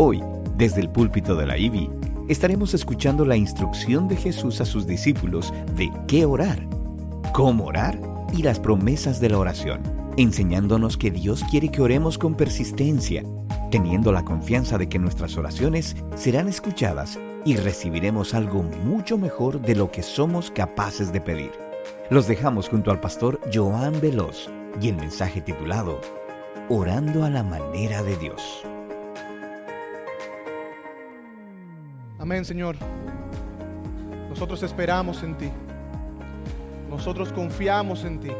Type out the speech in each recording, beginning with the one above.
Hoy, desde el púlpito de la IBI, estaremos escuchando la instrucción de Jesús a sus discípulos de qué orar, cómo orar y las promesas de la oración, enseñándonos que Dios quiere que oremos con persistencia, teniendo la confianza de que nuestras oraciones serán escuchadas y recibiremos algo mucho mejor de lo que somos capaces de pedir. Los dejamos junto al pastor Joan Veloz y el mensaje titulado Orando a la manera de Dios. Amén, Señor. Nosotros esperamos en ti. Nosotros confiamos en ti.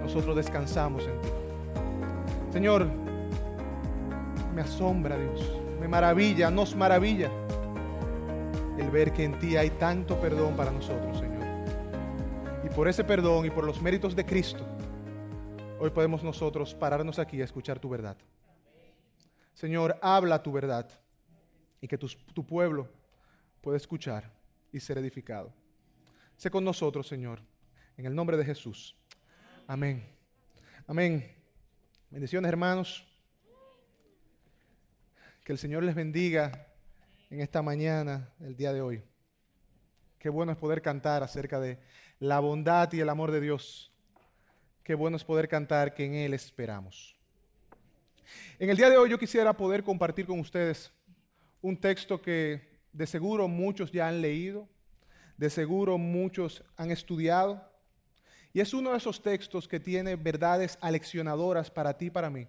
Nosotros descansamos en ti. Señor, me asombra Dios. Me maravilla, nos maravilla el ver que en ti hay tanto perdón para nosotros, Señor. Y por ese perdón y por los méritos de Cristo, hoy podemos nosotros pararnos aquí a escuchar tu verdad. Señor, habla tu verdad y que tu, pueblo pueda escuchar y ser edificado. Sé con nosotros, Señor, en el nombre de Jesús. Amén. Amén. Bendiciones, hermanos. Que el Señor les bendiga en esta mañana, el día de hoy. Qué bueno es poder cantar acerca de la bondad y el amor de Dios. Qué bueno es poder cantar que en Él esperamos. En el día de hoy yo quisiera poder compartir con ustedes un texto que de seguro muchos ya han leído, de seguro muchos han estudiado, y es uno de esos textos que tiene verdades aleccionadoras para ti y para mí,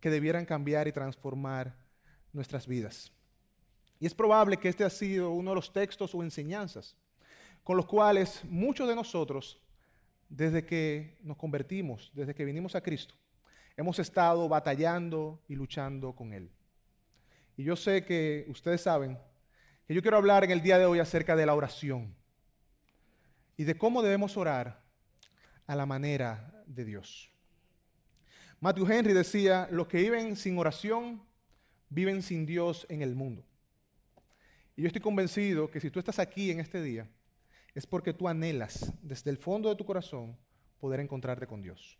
que debieran cambiar y transformar nuestras vidas. Y es probable que este ha sido uno de los textos o enseñanzas con los cuales muchos de nosotros, desde que nos convertimos, desde que vinimos a Cristo, hemos estado batallando y luchando con Él. Y yo sé que ustedes saben que yo quiero hablar en el día de hoy acerca de la oración y de cómo debemos orar a la manera de Dios. Matthew Henry decía, los que viven sin oración viven sin Dios en el mundo. Y yo estoy convencido que si tú estás aquí en este día, es porque tú anhelas desde el fondo de tu corazón poder encontrarte con Dios,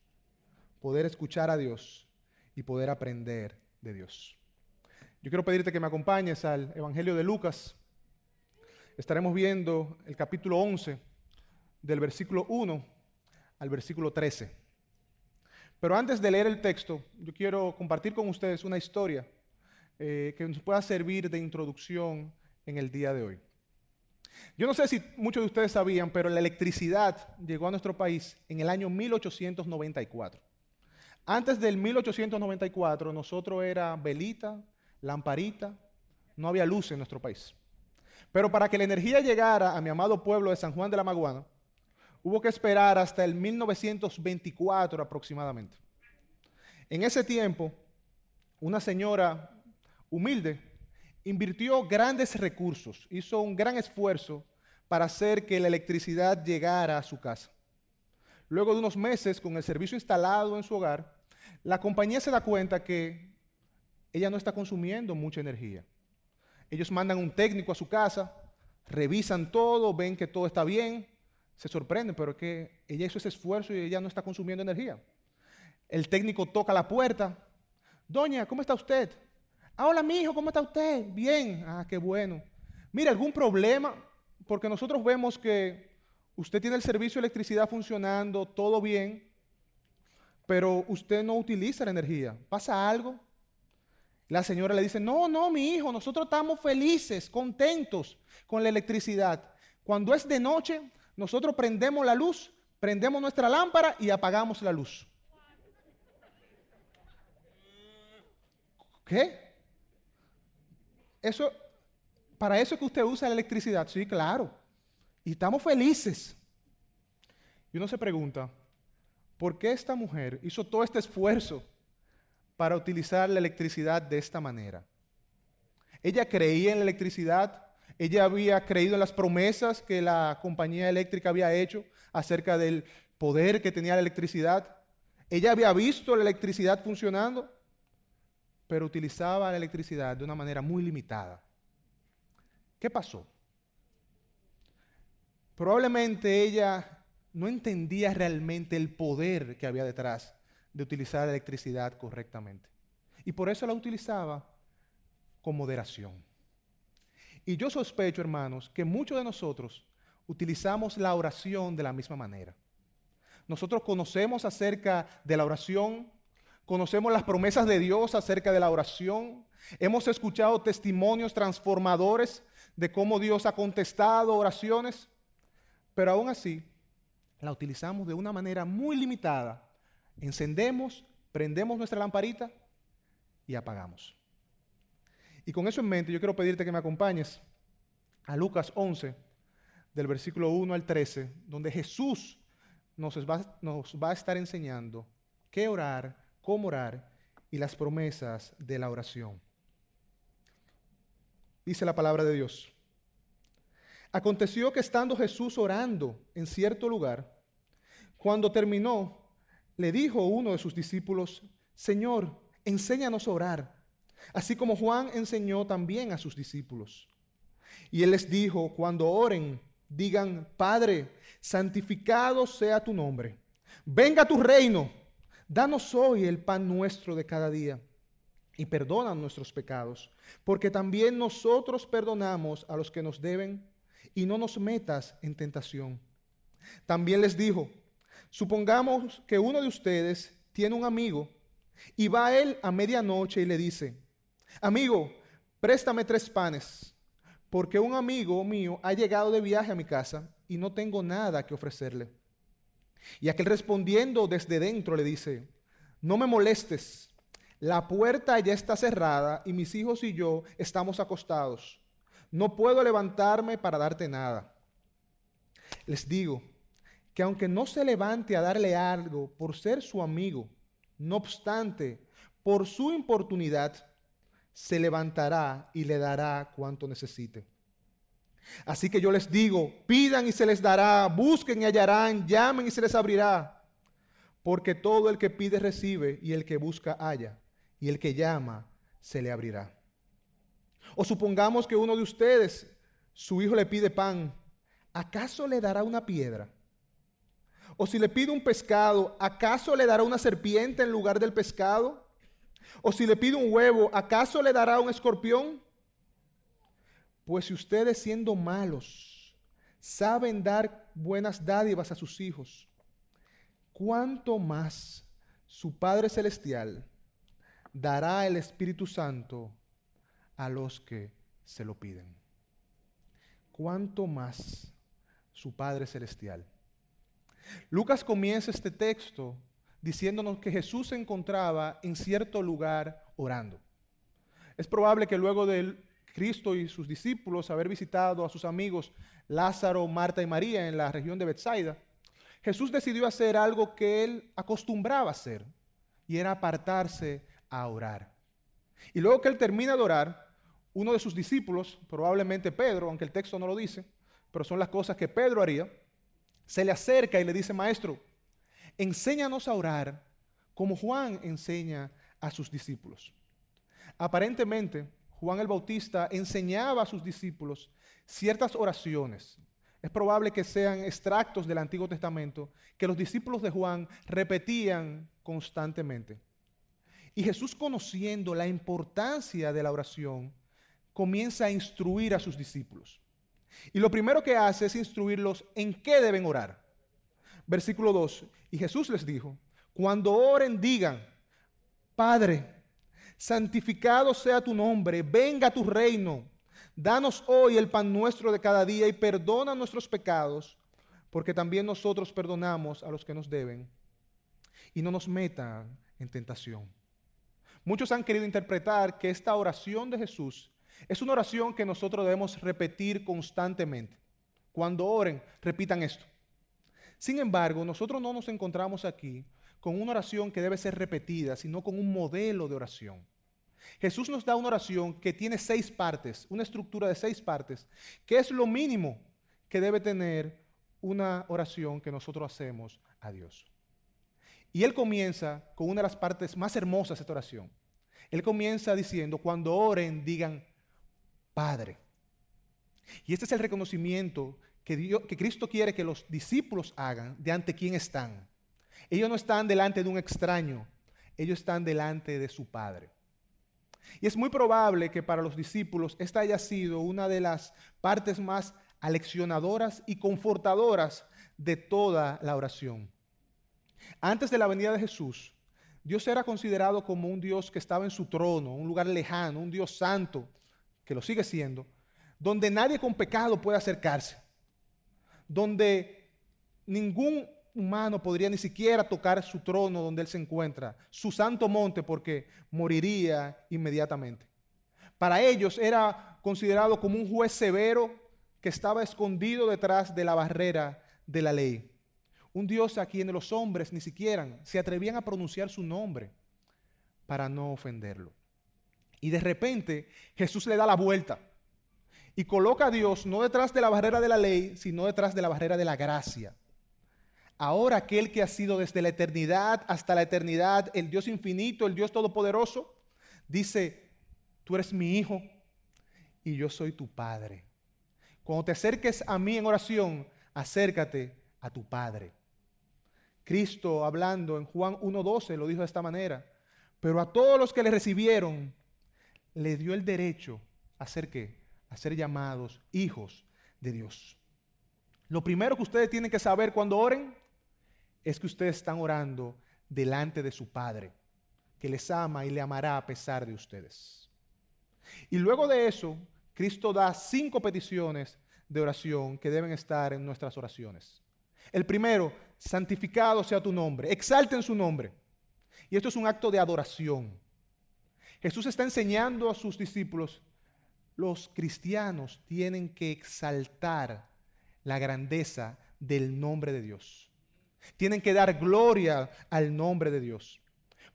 poder escuchar a Dios y poder aprender de Dios. Yo quiero pedirte que me acompañes al Evangelio de Lucas. Estaremos viendo el capítulo 11 del versículo 1 al versículo 13. Pero antes de leer el texto, yo quiero compartir con ustedes una historia eh, que nos pueda servir de introducción en el día de hoy. Yo no sé si muchos de ustedes sabían, pero la electricidad llegó a nuestro país en el año 1894. Antes del 1894, nosotros era velita, lamparita, no había luz en nuestro país. Pero para que la energía llegara a mi amado pueblo de San Juan de la Maguana, hubo que esperar hasta el 1924 aproximadamente. En ese tiempo, una señora humilde invirtió grandes recursos, hizo un gran esfuerzo para hacer que la electricidad llegara a su casa. Luego de unos meses con el servicio instalado en su hogar, la compañía se da cuenta que ella no está consumiendo mucha energía. Ellos mandan un técnico a su casa, revisan todo, ven que todo está bien, se sorprenden, pero es que ella hizo ese esfuerzo y ella no está consumiendo energía. El técnico toca la puerta. Doña, ¿cómo está usted? Ah, hola, mi hijo, ¿cómo está usted? Bien. Ah, qué bueno. Mira, ¿algún problema? Porque nosotros vemos que usted tiene el servicio de electricidad funcionando, todo bien, pero usted no utiliza la energía. ¿Pasa algo? La señora le dice, no, no, mi hijo, nosotros estamos felices, contentos con la electricidad. Cuando es de noche, nosotros prendemos la luz, prendemos nuestra lámpara y apagamos la luz. ¿Qué? Eso, para eso es que usted usa la electricidad. Sí, claro. Y estamos felices. Y uno se pregunta, ¿por qué esta mujer hizo todo este esfuerzo para utilizar la electricidad de esta manera? Ella creía en la electricidad, ella había creído en las promesas que la compañía eléctrica había hecho acerca del poder que tenía la electricidad. Ella había visto la electricidad funcionando, pero utilizaba la electricidad de una manera muy limitada. ¿Qué pasó? Probablemente ella no entendía realmente el poder que había detrás de utilizar la electricidad correctamente. Y por eso la utilizaba con moderación. Y yo sospecho, hermanos, que muchos de nosotros utilizamos la oración de la misma manera. Nosotros conocemos acerca de la oración, conocemos las promesas de Dios acerca de la oración, hemos escuchado testimonios transformadores de cómo Dios ha contestado oraciones, pero aún así la utilizamos de una manera muy limitada. Encendemos, prendemos nuestra lamparita y apagamos. Y con eso en mente, yo quiero pedirte que me acompañes a Lucas 11, del versículo 1 al 13, donde Jesús nos va, nos va a estar enseñando qué orar, cómo orar y las promesas de la oración. Dice la palabra de Dios. Aconteció que estando Jesús orando en cierto lugar, cuando terminó, le dijo uno de sus discípulos, Señor, enséñanos a orar así como Juan enseñó también a sus discípulos. Y él les dijo, cuando oren, digan, Padre, santificado sea tu nombre, venga tu reino, danos hoy el pan nuestro de cada día y perdona nuestros pecados, porque también nosotros perdonamos a los que nos deben y no nos metas en tentación. También les dijo, supongamos que uno de ustedes tiene un amigo y va a él a medianoche y le dice, Amigo, préstame tres panes, porque un amigo mío ha llegado de viaje a mi casa y no tengo nada que ofrecerle. Y aquel respondiendo desde dentro le dice, no me molestes, la puerta ya está cerrada y mis hijos y yo estamos acostados. No puedo levantarme para darte nada. Les digo que aunque no se levante a darle algo por ser su amigo, no obstante, por su importunidad, se levantará y le dará cuanto necesite. Así que yo les digo, pidan y se les dará, busquen y hallarán, llamen y se les abrirá. Porque todo el que pide recibe y el que busca halla, y el que llama se le abrirá. O supongamos que uno de ustedes, su hijo le pide pan, ¿acaso le dará una piedra? O si le pide un pescado, ¿acaso le dará una serpiente en lugar del pescado? O si le pide un huevo, ¿acaso le dará un escorpión? Pues si ustedes siendo malos saben dar buenas dádivas a sus hijos, ¿cuánto más su Padre Celestial dará el Espíritu Santo a los que se lo piden? ¿Cuánto más su Padre Celestial? Lucas comienza este texto diciéndonos que Jesús se encontraba en cierto lugar orando. Es probable que luego de Cristo y sus discípulos haber visitado a sus amigos Lázaro, Marta y María en la región de Bethsaida, Jesús decidió hacer algo que él acostumbraba hacer, y era apartarse a orar. Y luego que él termina de orar, uno de sus discípulos, probablemente Pedro, aunque el texto no lo dice, pero son las cosas que Pedro haría, se le acerca y le dice, maestro, enséñanos a orar como Juan enseña a sus discípulos. Aparentemente, Juan el Bautista enseñaba a sus discípulos ciertas oraciones. Es probable que sean extractos del Antiguo Testamento que los discípulos de Juan repetían constantemente. Y Jesús, conociendo la importancia de la oración, comienza a instruir a sus discípulos. Y lo primero que hace es instruirlos en qué deben orar. Versículo 2. Y Jesús les dijo, cuando oren digan, Padre, santificado sea tu nombre, venga tu reino. Danos hoy el pan nuestro de cada día y perdona nuestros pecados, porque también nosotros perdonamos a los que nos deben. Y no nos metan en tentación. Muchos han querido interpretar que esta oración de Jesús es una oración que nosotros debemos repetir constantemente. Cuando oren, repitan esto. Sin embargo, nosotros no nos encontramos aquí con una oración que debe ser repetida, sino con un modelo de oración. Jesús nos da una oración que tiene seis partes, una estructura de seis partes, que es lo mínimo que debe tener una oración que nosotros hacemos a Dios. Y él comienza con una de las partes más hermosas de esta oración. Él comienza diciendo, cuando oren, digan, Padre. Y este es el reconocimiento que, que Cristo quiere que los discípulos hagan de ante quién están. Ellos no están delante de un extraño, ellos están delante de su Padre. Y es muy probable que para los discípulos esta haya sido una de las partes más aleccionadoras y confortadoras de toda la oración. Antes de la venida de Jesús, Dios era considerado como un Dios que estaba en su trono, un lugar lejano, un Dios santo, que lo sigue siendo, donde nadie con pecado puede acercarse, donde ningún humano podría ni siquiera tocar su trono donde Él se encuentra, su santo monte, porque moriría inmediatamente. Para ellos era considerado como un juez severo que estaba escondido detrás de la barrera de la ley. Un Dios a quien los hombres ni siquiera se atrevían a pronunciar su nombre para no ofenderlo. Y de repente Jesús le da la vuelta y coloca a Dios no detrás de la barrera de la ley, sino detrás de la barrera de la gracia. Ahora aquel que ha sido desde la eternidad hasta la eternidad, el Dios infinito, el Dios todopoderoso, dice, tú eres mi hijo y yo soy tu padre. Cuando te acerques a mí en oración, acércate a tu padre. Cristo hablando en Juan 1.12 lo dijo de esta manera, pero a todos los que le recibieron, le dio el derecho a ser? A ser llamados hijos de Dios. Lo primero que ustedes tienen que saber cuando oren es que ustedes están orando delante de su Padre, que les ama y le amará a pesar de ustedes. Y luego de eso, Cristo da cinco peticiones de oración que deben estar en nuestras oraciones. El primero, santificado sea tu nombre, exalten su nombre. Y esto es un acto de adoración. Jesús está enseñando a sus discípulos, los cristianos tienen que exaltar la grandeza del nombre de Dios. Tienen que dar gloria al nombre de Dios.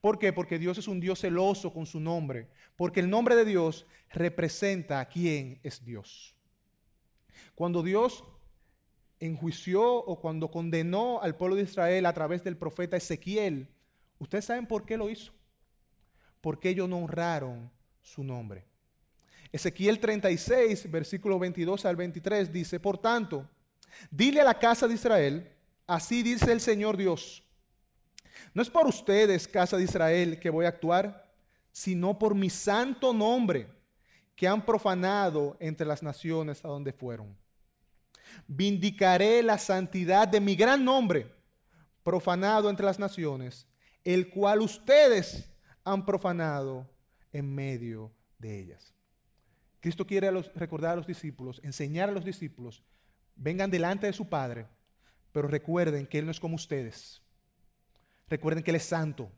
¿Por qué? Porque Dios es un Dios celoso con su nombre. Porque el nombre de Dios representa a quién es Dios. Cuando Dios enjuició o cuando condenó al pueblo de Israel a través del profeta Ezequiel, ustedes saben por qué lo hizo. Porque ellos no honraron su nombre. Ezequiel 36, versículo 22 al 23 dice, por tanto, dile a la casa de Israel, Así dice el Señor Dios. No es por ustedes, casa de Israel, que voy a actuar, sino por mi santo nombre que han profanado entre las naciones a donde fueron. Vindicaré la santidad de mi gran nombre, profanado entre las naciones, el cual ustedes han profanado en medio de ellas. Cristo quiere recordar a los discípulos, enseñar a los discípulos, vengan delante de su Padre pero recuerden que Él no es como ustedes. Recuerden que Él es santo,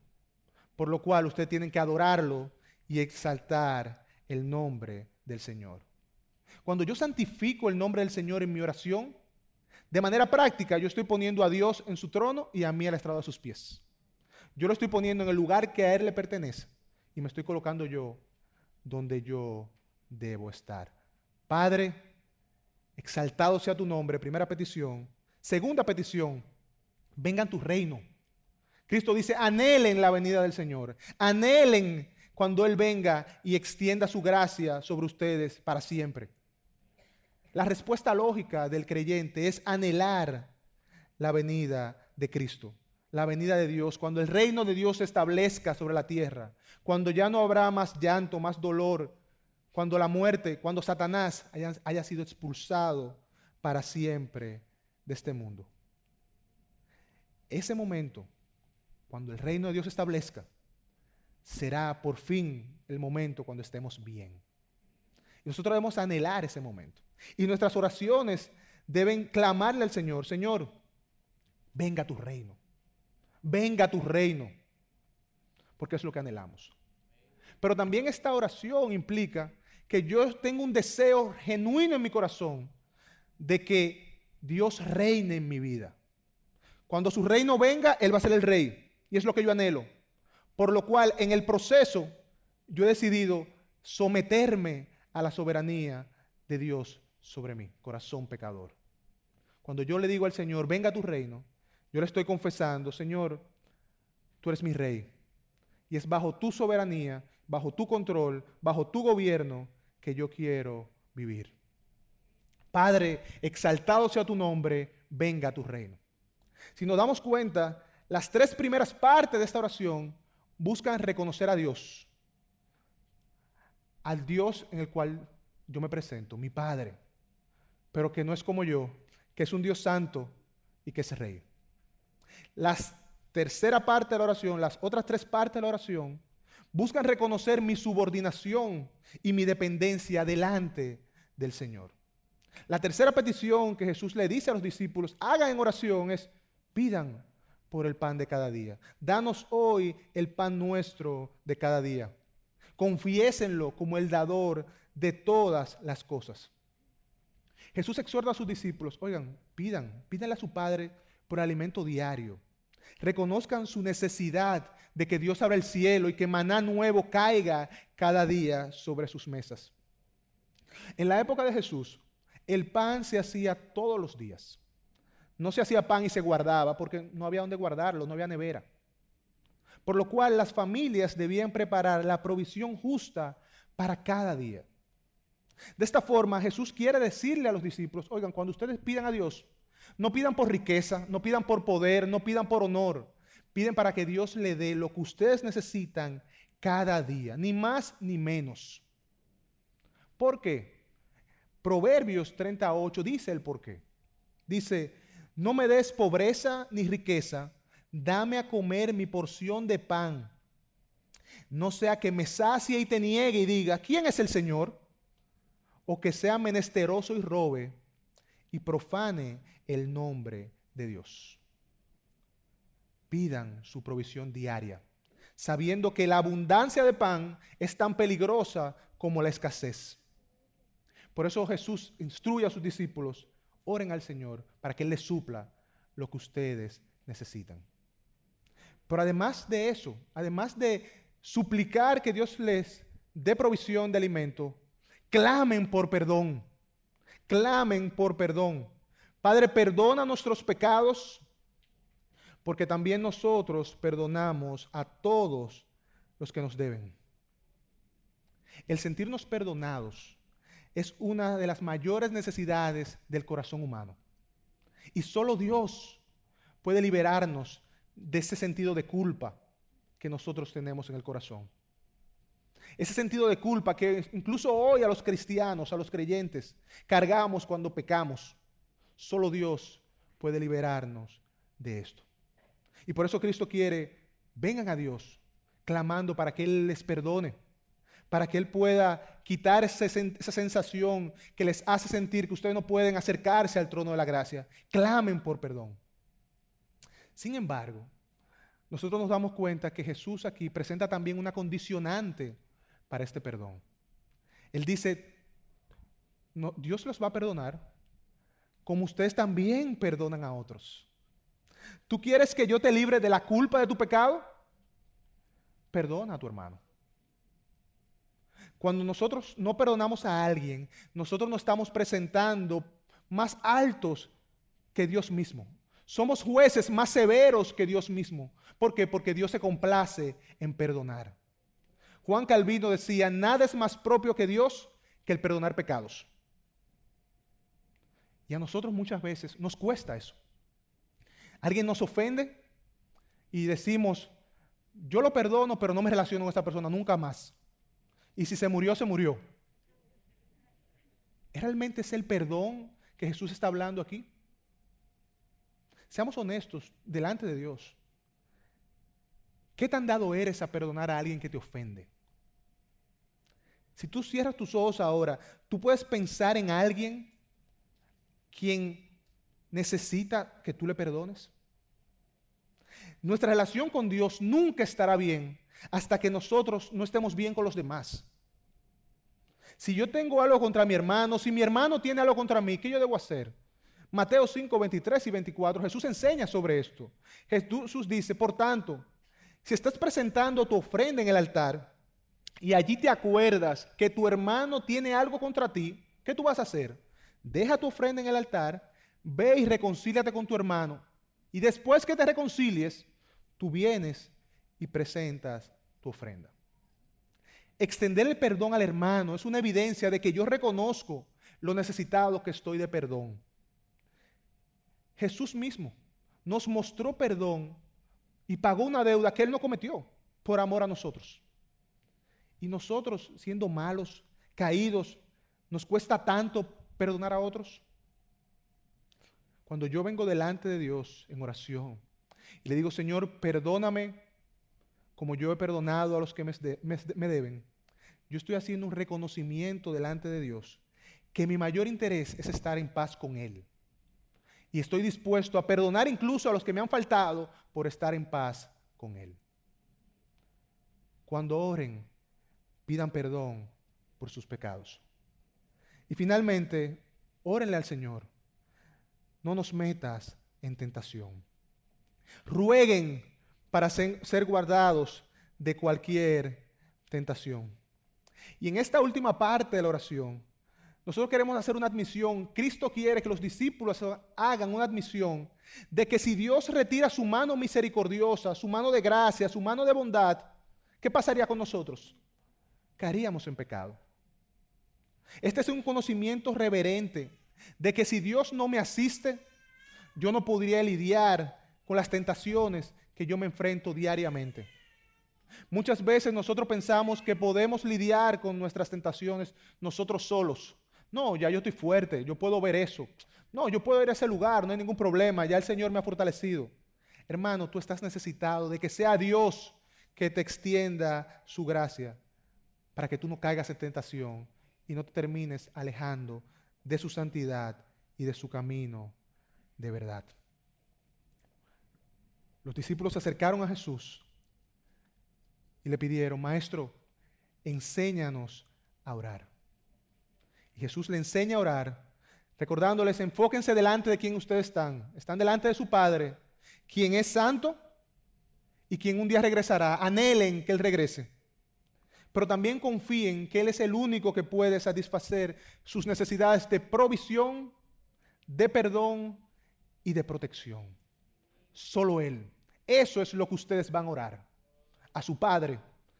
por lo cual ustedes tienen que adorarlo y exaltar el nombre del Señor. Cuando yo santifico el nombre del Señor en mi oración, de manera práctica yo estoy poniendo a Dios en su trono y a mí al estrado a sus pies. Yo lo estoy poniendo en el lugar que a Él le pertenece y me estoy colocando yo donde yo debo estar. Padre, exaltado sea tu nombre, primera petición, Segunda petición, vengan tu reino. Cristo dice, anhelen la venida del Señor, anhelen cuando Él venga y extienda su gracia sobre ustedes para siempre. La respuesta lógica del creyente es anhelar la venida de Cristo, la venida de Dios, cuando el reino de Dios se establezca sobre la tierra, cuando ya no habrá más llanto, más dolor, cuando la muerte, cuando Satanás haya, sido expulsado para siempre de este mundo. Ese momento, cuando el reino de Dios se establezca, será por fin el momento cuando estemos bien. Y nosotros debemos anhelar ese momento. Y nuestras oraciones deben clamarle al Señor, Señor, venga tu reino, venga tu reino, porque es lo que anhelamos. Pero también esta oración implica que yo tengo un deseo genuino en mi corazón de que Dios reine en mi vida. Cuando su reino venga, Él va a ser el rey. Y es lo que yo anhelo. Por lo cual, en el proceso, yo he decidido someterme a la soberanía de Dios sobre mí, corazón pecador. Cuando yo le digo al Señor, venga a tu reino, yo le estoy confesando, Señor, tú eres mi rey. Y es bajo tu soberanía, bajo tu control, bajo tu gobierno que yo quiero vivir. Padre, exaltado sea tu nombre, venga tu reino. Si nos damos cuenta, las tres primeras partes de esta oración buscan reconocer a Dios, al Dios en el cual yo me presento, mi Padre, pero que no es como yo, que es un Dios santo y que es rey. La tercera parte de la oración, las otras tres partes de la oración, buscan reconocer mi subordinación y mi dependencia delante del Señor. La tercera petición que Jesús le dice a los discípulos, hagan en oración, es pidan por el pan de cada día. Danos hoy el pan nuestro de cada día. Confiésenlo como el dador de todas las cosas. Jesús exhorta a sus discípulos, oigan, pidan, pídanle a su Padre por alimento diario. Reconozcan su necesidad de que Dios abra el cielo y que maná nuevo caiga cada día sobre sus mesas. En la época de Jesús, el pan se hacía todos los días. No se hacía pan y se guardaba porque no había donde guardarlo, no había nevera. Por lo cual las familias debían preparar la provisión justa para cada día. De esta forma, Jesús quiere decirle a los discípulos, oigan, cuando ustedes pidan a Dios, no pidan por riqueza, no pidan por poder, no pidan por honor. Piden para que Dios le dé lo que ustedes necesitan cada día, ni más ni menos. ¿Por qué? Proverbios 38 dice el por qué. Dice, no me des pobreza ni riqueza, dame a comer mi porción de pan. No sea que me sacie y te niegue y diga, ¿quién es el Señor? O que sea menesteroso y robe y profane el nombre de Dios. Pidan su provisión diaria, sabiendo que la abundancia de pan es tan peligrosa como la escasez. Por eso Jesús instruye a sus discípulos, oren al Señor para que Él les supla lo que ustedes necesitan. Pero además de eso, además de suplicar que Dios les dé provisión de alimento, clamen por perdón. Clamen por perdón. Padre, perdona nuestros pecados, porque también nosotros perdonamos a todos los que nos deben. El sentirnos perdonados es una de las mayores necesidades del corazón humano. Y solo Dios puede liberarnos de ese sentido de culpa que nosotros tenemos en el corazón. Ese sentido de culpa que incluso hoy a los cristianos, a los creyentes, cargamos cuando pecamos. Solo Dios puede liberarnos de esto. Y por eso Cristo quiere, vengan a Dios, clamando para que Él les perdone, para que Él pueda quitar esa, sensación que les hace sentir que ustedes no pueden acercarse al trono de la gracia. Clamen por perdón. Sin embargo, nosotros nos damos cuenta que Jesús aquí presenta también una condicionante para este perdón. Él dice, Dios los va a perdonar como ustedes también perdonan a otros. ¿Tú quieres que yo te libre de la culpa de tu pecado? Perdona a tu hermano. Cuando nosotros no perdonamos a alguien, nosotros nos estamos presentando más altos que Dios mismo. Somos jueces más severos que Dios mismo. ¿Por qué? Porque Dios se complace en perdonar. Juan Calvino decía, nada es más propio que Dios que el perdonar pecados. Y a nosotros muchas veces nos cuesta eso. Alguien nos ofende y decimos, yo lo perdono, pero no me relaciono con esta persona nunca más. Y si se murió, se murió. ¿Realmente es el perdón que Jesús está hablando aquí? Seamos honestos delante de Dios. ¿Qué tan dado eres a perdonar a alguien que te ofende? Si tú cierras tus ojos ahora, tú puedes pensar en alguien quien necesita que tú le perdones. Nuestra relación con Dios nunca estará bien hasta que nosotros no estemos bien con los demás. Si yo tengo algo contra mi hermano, si mi hermano tiene algo contra mí, ¿qué yo debo hacer? Mateo 5, 23 y 24, Jesús enseña sobre esto. Jesús dice, por tanto, si estás presentando tu ofrenda en el altar y allí te acuerdas que tu hermano tiene algo contra ti, ¿qué tú vas a hacer? Deja tu ofrenda en el altar, ve y reconcíliate con tu hermano. Y después que te reconcilies, tú vienes y presentas tu ofrenda. Extender el perdón al hermano es una evidencia de que yo reconozco lo necesitado que estoy de perdón. Jesús mismo nos mostró perdón y pagó una deuda que Él no cometió por amor a nosotros. Y nosotros, siendo malos, caídos, nos cuesta tanto perdonar a otros. Cuando yo vengo delante de Dios en oración y le digo, Señor, perdóname como yo he perdonado a los que me, deben, yo estoy haciendo un reconocimiento delante de Dios que mi mayor interés es estar en paz con Él. Y estoy dispuesto a perdonar incluso a los que me han faltado por estar en paz con Él. Cuando oren, pidan perdón por sus pecados. Y finalmente, órenle al Señor. No nos metas en tentación. Rueguen para ser guardados de cualquier tentación. Y en esta última parte de la oración, nosotros queremos hacer una admisión. Cristo quiere que los discípulos hagan una admisión de que si Dios retira su mano misericordiosa, su mano de gracia, su mano de bondad, ¿qué pasaría con nosotros? Caeríamos en pecado. Este es un conocimiento reverente de que si Dios no me asiste, yo no podría lidiar con las tentaciones que yo me enfrento diariamente. Muchas veces nosotros pensamos que podemos lidiar con nuestras tentaciones nosotros solos. No, ya yo estoy fuerte, yo puedo ver eso. No, yo puedo ir a ese lugar, no hay ningún problema, ya el Señor me ha fortalecido. Hermano, tú estás necesitado de que sea Dios que te extienda su gracia para que tú no caigas en tentación y no te termines alejando de su santidad y de su camino de verdad. Los discípulos se acercaron a Jesús y le pidieron, Maestro, enséñanos a orar. Y Jesús le enseña a orar, recordándoles, enfóquense delante de quien ustedes están. Están delante de su Padre, quien es santo y quien un día regresará. Anhelen que Él regrese. Pero también confíen que Él es el único que puede satisfacer sus necesidades de provisión, de perdón y de protección. Solo Él. Eso es lo que ustedes van a orar. A su Padre,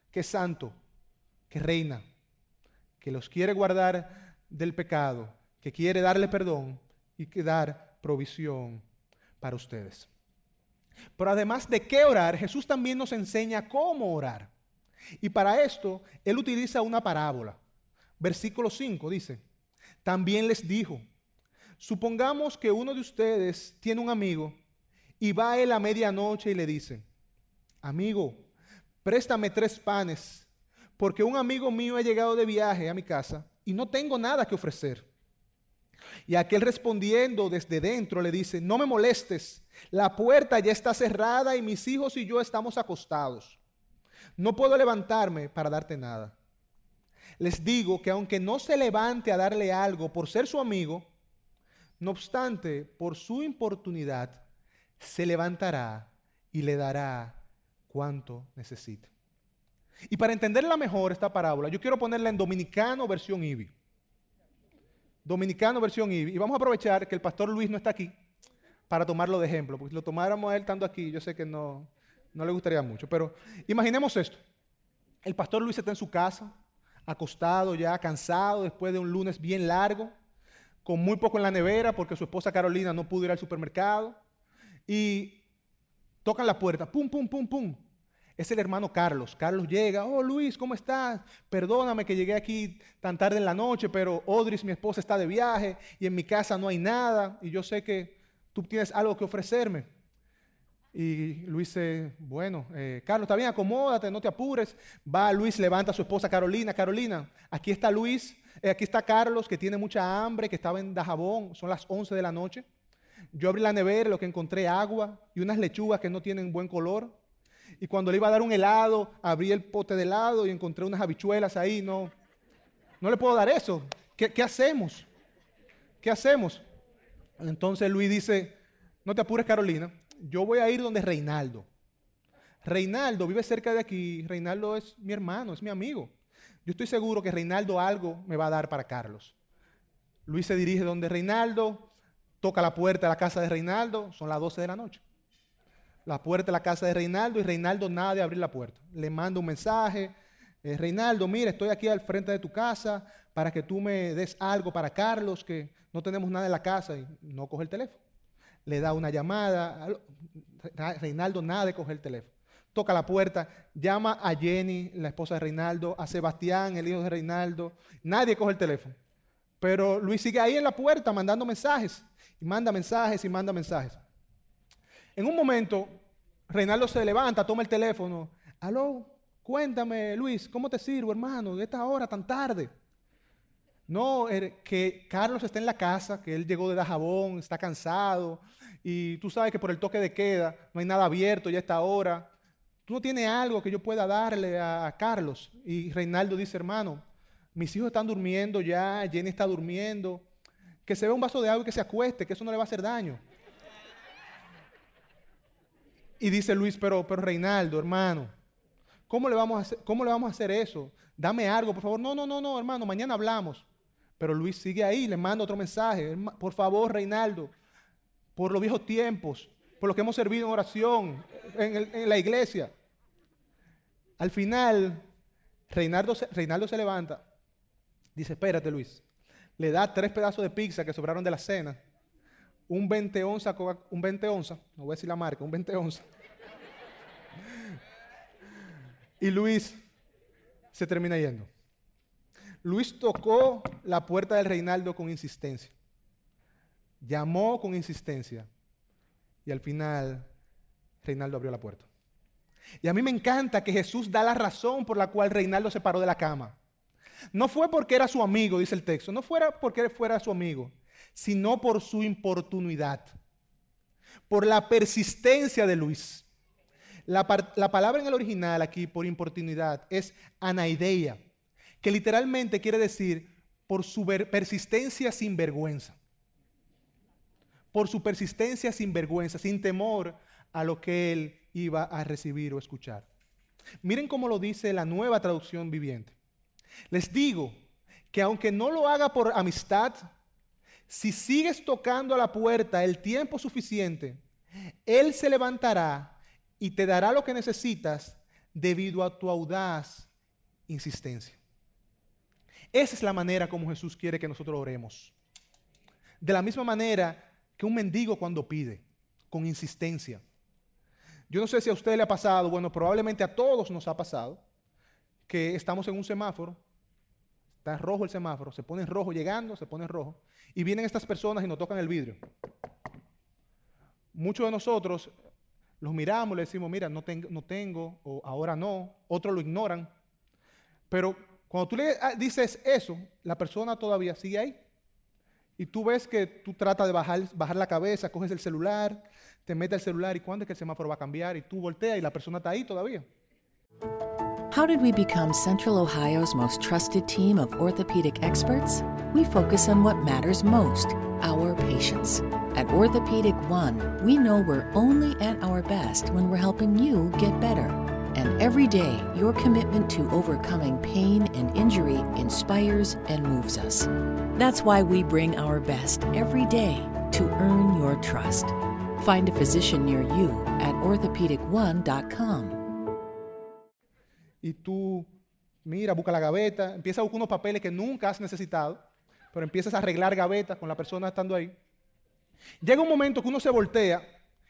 que es santo, que reina, que los quiere guardar del pecado, que quiere darle perdón y que dar provisión para ustedes. Pero además de qué orar, Jesús también nos enseña cómo orar. Y para esto, Él utiliza una parábola. Versículo 5 dice, también les dijo, supongamos que uno de ustedes tiene un amigo y va a él a medianoche y le dice, amigo, préstame tres panes, porque un amigo mío ha llegado de viaje a mi casa y no tengo nada que ofrecer. Y aquel respondiendo desde dentro le dice, no me molestes, la puerta ya está cerrada y mis hijos y yo estamos acostados. No puedo levantarme para darte nada. Les digo que aunque no se levante a darle algo por ser su amigo, no obstante, por su importunidad, se levantará y le dará cuanto necesite. Y para entenderla mejor esta parábola, yo quiero ponerla en dominicano versión IBI. Dominicano versión IBI. Y vamos a aprovechar que el pastor Luis no está aquí para tomarlo de ejemplo, porque si lo tomáramos a él estando aquí, yo sé que no, no le gustaría mucho. Pero imaginemos esto. El pastor Luis está en su casa, acostado ya, cansado, después de un lunes bien largo, con muy poco en la nevera, porque su esposa Carolina no pudo ir al supermercado. Y tocan la puerta, pum, pum, pum, pum. Es el hermano Carlos. Carlos llega, oh Luis, ¿cómo estás? Perdóname que llegué aquí tan tarde en la noche, pero Odris, mi esposa, está de viaje y en mi casa no hay nada y yo sé que tú tienes algo que ofrecerme. Y Luis dice, bueno, eh, Carlos, está bien, acomódate, no te apures. Va Luis, levanta a su esposa Carolina. Carolina, aquí está Luis, eh, aquí está Carlos, que tiene mucha hambre, que estaba en Dajabón, son las 11 de la noche. Yo abrí la nevera, lo que encontré agua y unas lechugas que no tienen buen color. Y cuando le iba a dar un helado, abrí el pote de helado y encontré unas habichuelas ahí. No, no le puedo dar eso. ¿Qué, qué hacemos? ¿Qué hacemos? Entonces Luis dice, no te apures Carolina, yo voy a ir donde Reinaldo. Reinaldo vive cerca de aquí, Reinaldo es mi hermano, es mi amigo. Yo estoy seguro que Reinaldo algo me va a dar para Carlos. Luis se dirige donde Reinaldo, toca la puerta de la casa de Reinaldo, son las 12 de la noche. La puerta de la casa de Reinaldo y Reinaldo nada de abrir la puerta. Le manda un mensaje, eh, Reinaldo, mira, estoy aquí al frente de tu casa para que tú me des algo para Carlos, que no tenemos nada en la casa y no coge el teléfono. Le da una llamada, Reinaldo nada de coger el teléfono. Toca la puerta, llama a Jenny, la esposa de Reinaldo, a Sebastián, el hijo de Reinaldo. Nadie coge el teléfono. Pero Luis sigue ahí en la puerta mandando mensajes. Y manda mensajes y manda mensajes. En un momento, Reinaldo se levanta, toma el teléfono. Aló, cuéntame, Luis, ¿cómo te sirvo, hermano, en esta hora tan tarde? No, er, que Carlos está en la casa, que él llegó de Dajabón, está cansado, y tú sabes que por el toque de queda no hay nada abierto ya a esta hora. Tú no tienes algo que yo pueda darle a, Carlos. Y Reinaldo dice, hermano, mis hijos están durmiendo ya, Jenny está durmiendo, que se vea un vaso de agua y que se acueste, que eso no le va a hacer daño. Y dice Luis, pero, pero Reinaldo, hermano, ¿cómo le, vamos a hacer, ¿cómo le vamos a hacer eso? Dame algo, por favor. No, no, no, no, hermano, mañana hablamos. Pero Luis sigue ahí, le manda otro mensaje. Por favor, Reinaldo, por los viejos tiempos, por lo que hemos servido en oración, en, la iglesia. Al final, Reinaldo se, levanta, dice, espérate Luis, le da tres pedazos de pizza que sobraron de la cena, un 20 onza, un 20 onza, no voy a decir la marca, un 20 onza. y Luis se termina yendo. Luis tocó la puerta del Reinaldo con insistencia. Llamó con insistencia. Y al final, Reinaldo abrió la puerta. Y a mí me encanta que Jesús da la razón por la cual Reinaldo se paró de la cama. No fue porque era su amigo, dice el texto, no fuera porque fuera su amigo, sino por su importunidad, por la persistencia de Luis. La, la palabra en el original aquí por importunidad es anaideia que literalmente quiere decir por su persistencia sin vergüenza. Por su persistencia sin vergüenza, sin temor a lo que él iba a recibir o escuchar. Miren cómo lo dice la nueva traducción viviente. Les digo que aunque no lo haga por amistad, si sigues tocando a la puerta el tiempo suficiente, Él se levantará y te dará lo que necesitas debido a tu audaz insistencia. Esa es la manera como Jesús quiere que nosotros oremos. De la misma manera que un mendigo cuando pide, con insistencia. Yo no sé si a usted le ha pasado, bueno, probablemente a todos nos ha pasado, que estamos en un semáforo, está rojo el semáforo, se pone rojo llegando, se pone rojo, y vienen estas personas y nos tocan el vidrio. Muchos de nosotros los miramos, le decimos, mira, no, tengo, no tengo, o ahora no, otros lo ignoran, pero cuando tú le ah, dices eso, la persona todavía sigue ahí. Y tú ves que tú tratas de bajar, bajar la cabeza, coges el celular, te metes el celular y cuándo es que el semáforo va a cambiar y tú volteas y la persona está ahí todavía. How did we become Central Ohio's most trusted team of orthopedic experts? We focus on what matters most, our patients. At Orthopedic One, we know we're only at our best when we're helping you get better. And every day, your commitment to overcoming pain and injury inspires and moves us. That's why we bring our best every day to earn your trust. Find a physician near you at orthopedic1.com. Y tú, mira, busca la gaveta, empieza a buscar unos papeles que nunca has necesitado, pero empiezas a arreglar gavetas con la persona estando ahí. Llega un momento que uno se voltea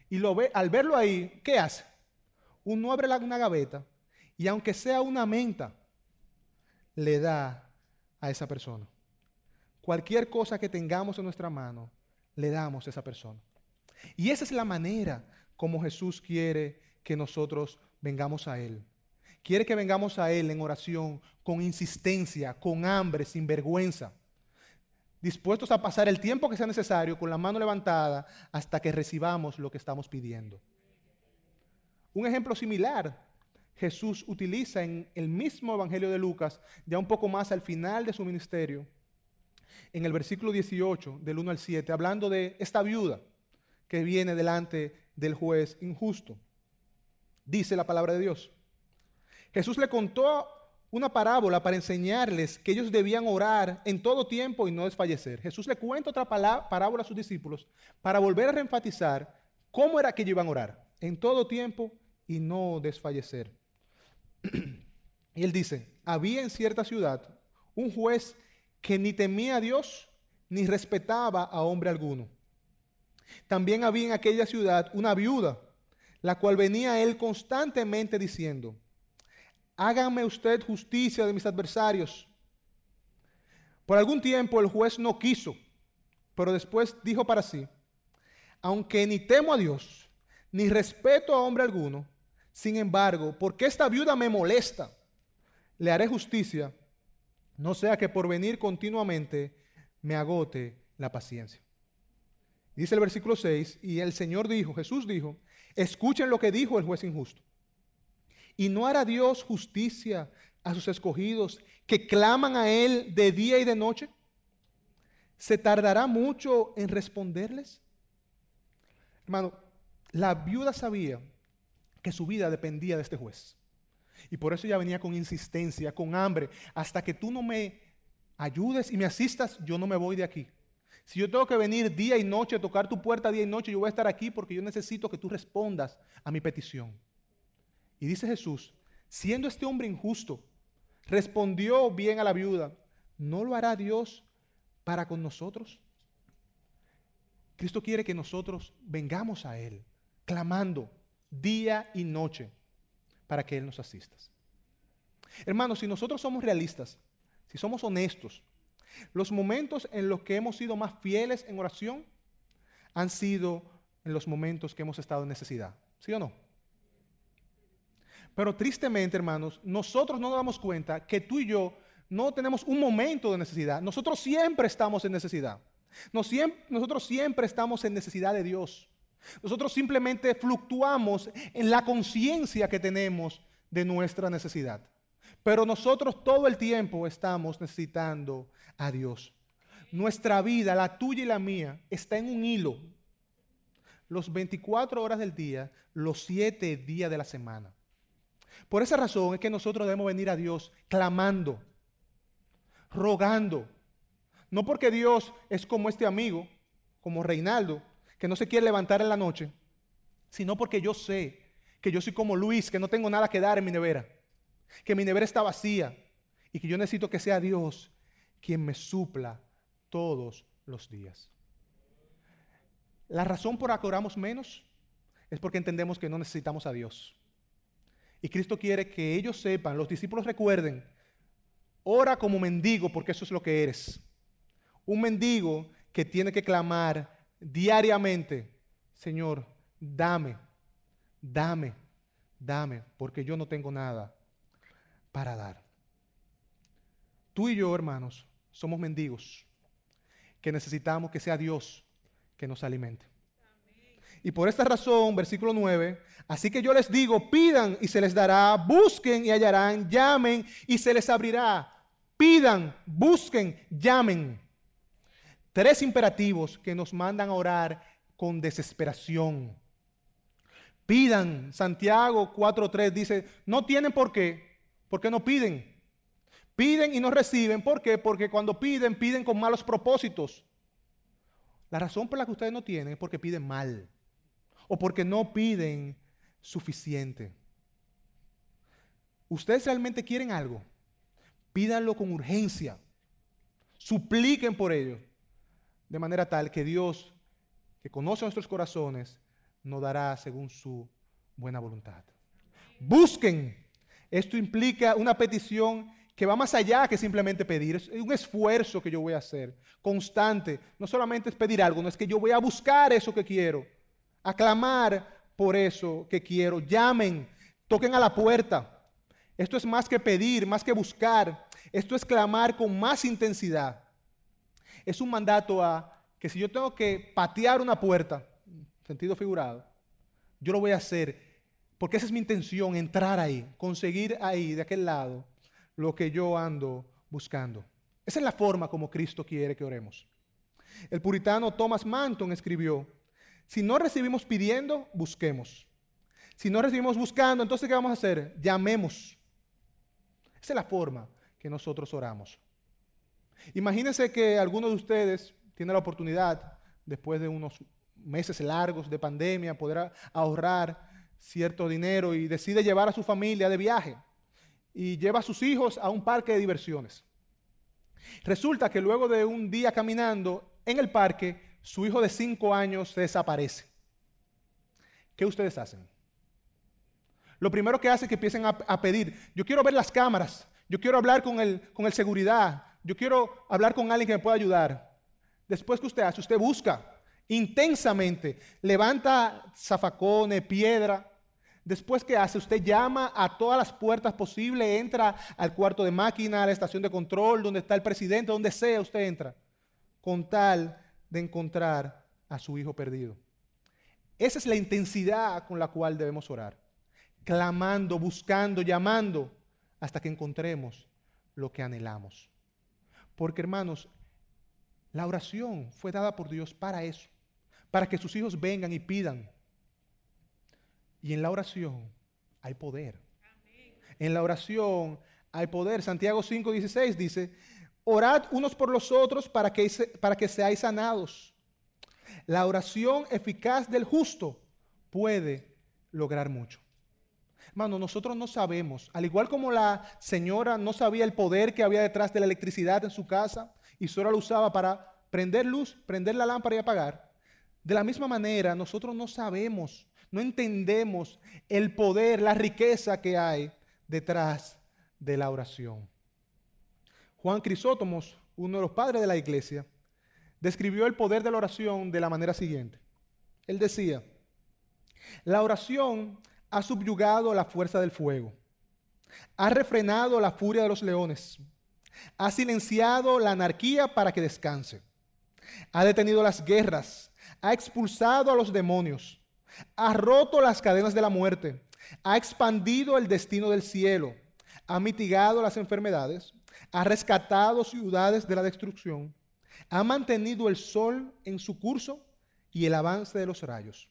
y lo ve, al verlo ahí, ¿qué hace? Uno abre una gaveta y aunque sea una menta, le da a esa persona. Cualquier cosa que tengamos en nuestra mano, le damos a esa persona. Y esa es la manera como Jesús quiere que nosotros vengamos a Él. Quiere que vengamos a Él en oración, con insistencia, con hambre, sin vergüenza, dispuestos a pasar el tiempo que sea necesario con la mano levantada hasta que recibamos lo que estamos pidiendo. Un ejemplo similar Jesús utiliza en el mismo Evangelio de Lucas, ya un poco más al final de su ministerio, en el versículo 18, del 1 al 7, hablando de esta viuda que viene delante del juez injusto. Dice la palabra de Dios. Jesús le contó una parábola para enseñarles que ellos debían orar en todo tiempo y no desfallecer. Jesús le cuenta otra parábola a sus discípulos para volver a reenfatizar cómo era que ellos iban a orar en todo tiempo y no desfallecer. y él dice, había en cierta ciudad un juez que ni temía a Dios ni respetaba a hombre alguno. También había en aquella ciudad una viuda, la cual venía a él constantemente diciendo, hágame usted justicia de mis adversarios. Por algún tiempo el juez no quiso, pero después dijo para sí, aunque ni temo a Dios, ni respeto a hombre alguno, sin embargo, porque esta viuda me molesta, le haré justicia, no sea que por venir continuamente me agote la paciencia. Dice el versículo 6, y el Señor dijo, Jesús dijo, escuchen lo que dijo el juez injusto. Y no hará Dios justicia a sus escogidos que claman a Él de día y de noche. ¿Se tardará mucho en responderles? Hermano, la viuda sabía que su vida dependía de este juez. Y por eso ella venía con insistencia, con hambre. Hasta que tú no me ayudes y me asistas, yo no me voy de aquí. Si yo tengo que venir día y noche, a tocar tu puerta día y noche, yo voy a estar aquí porque yo necesito que tú respondas a mi petición. Y dice Jesús, siendo este hombre injusto, respondió bien a la viuda, ¿no lo hará Dios para con nosotros? Cristo quiere que nosotros vengamos a Él, clamando, día y noche para que Él nos asista. Hermanos, si nosotros somos realistas, si somos honestos, los momentos en los que hemos sido más fieles en oración han sido en los momentos que hemos estado en necesidad. ¿Sí o no? Pero tristemente, hermanos, nosotros no nos damos cuenta que tú y yo no tenemos un momento de necesidad. Nosotros siempre estamos en necesidad. Nosotros siempre estamos en necesidad de Dios. Nosotros simplemente fluctuamos en la conciencia que tenemos de nuestra necesidad. Pero nosotros todo el tiempo estamos necesitando a Dios. Nuestra vida, la tuya y la mía, está en un hilo. Los 24 horas del día, los 7 días de la semana. Por esa razón es que nosotros debemos venir a Dios clamando, rogando. No porque Dios es como este amigo, como Reinaldo, que no se quiere levantar en la noche, sino porque yo sé que yo soy como Luis, que no tengo nada que dar en mi nevera, que mi nevera está vacía y que yo necesito que sea Dios quien me supla todos los días. La razón por la que oramos menos es porque entendemos que no necesitamos a Dios. Y Cristo quiere que ellos sepan, los discípulos recuerden, ora como mendigo porque eso es lo que eres. Un mendigo que tiene que clamar diariamente, Señor, dame, dame, dame, porque yo no tengo nada para dar. Tú y yo, hermanos, somos mendigos que necesitamos que sea Dios que nos alimente. Y por esta razón, versículo 9, así que yo les digo, pidan y se les dará, busquen y hallarán, llamen y se les abrirá. Pidan, busquen, llamen. Tres imperativos que nos mandan a orar con desesperación. Pidan, Santiago 4.3 dice, no tienen por qué, porque no piden. Piden y no reciben, ¿por qué? Porque cuando piden, piden con malos propósitos. La razón por la que ustedes no tienen es porque piden mal o porque no piden suficiente. Ustedes realmente quieren algo, pídanlo con urgencia, supliquen por ello de manera tal que Dios, que conoce nuestros corazones, nos dará según su buena voluntad. Busquen. Esto implica una petición que va más allá que simplemente pedir. Es un esfuerzo que yo voy a hacer, constante. No solamente es pedir algo, no es que yo voy a buscar eso que quiero, a clamar por eso que quiero. Llamen, toquen a la puerta. Esto es más que pedir, más que buscar. Esto es clamar con más intensidad. Es un mandato a que si yo tengo que patear una puerta, sentido figurado, yo lo voy a hacer porque esa es mi intención, entrar ahí, conseguir ahí, de aquel lado, lo que yo ando buscando. Esa es la forma como Cristo quiere que oremos. El puritano Thomas Manton escribió, si no recibimos pidiendo, busquemos. Si no recibimos buscando, entonces ¿qué vamos a hacer? Llamemos. Esa es la forma que nosotros oramos. Imagínense que alguno de ustedes tiene la oportunidad, después de unos meses largos de pandemia, poder ahorrar cierto dinero y decide llevar a su familia de viaje y lleva a sus hijos a un parque de diversiones. Resulta que luego de un día caminando en el parque, su hijo de cinco años desaparece. ¿Qué ustedes hacen? Lo primero que hacen es que empiecen a, pedir, yo quiero ver las cámaras, yo quiero hablar con el, con el seguridad, yo quiero hablar con alguien que me pueda ayudar. Después que usted hace, usted busca intensamente, levanta zafacones, piedra. Después que hace, usted llama a todas las puertas posibles, entra al cuarto de máquina, a la estación de control, donde está el presidente, donde sea usted entra, con tal de encontrar a su hijo perdido. Esa es la intensidad con la cual debemos orar clamando, buscando, llamando, hasta que encontremos lo que anhelamos. Porque hermanos, la oración fue dada por Dios para eso, para que sus hijos vengan y pidan. Y en la oración hay poder. En la oración hay poder. Santiago 5:16 dice, orad unos por los otros para que, para que seáis sanados. La oración eficaz del justo puede lograr mucho. Hermano, nosotros no sabemos, al igual como la señora no sabía el poder que había detrás de la electricidad en su casa y solo la usaba para prender luz, prender la lámpara y apagar, de la misma manera nosotros no sabemos, no entendemos el poder, la riqueza que hay detrás de la oración. Juan Crisótomos, uno de los padres de la iglesia, describió el poder de la oración de la manera siguiente. Él decía, la oración ha subyugado la fuerza del fuego, ha refrenado la furia de los leones, ha silenciado la anarquía para que descanse, ha detenido las guerras, ha expulsado a los demonios, ha roto las cadenas de la muerte, ha expandido el destino del cielo, ha mitigado las enfermedades, ha rescatado ciudades de la destrucción, ha mantenido el sol en su curso y el avance de los rayos.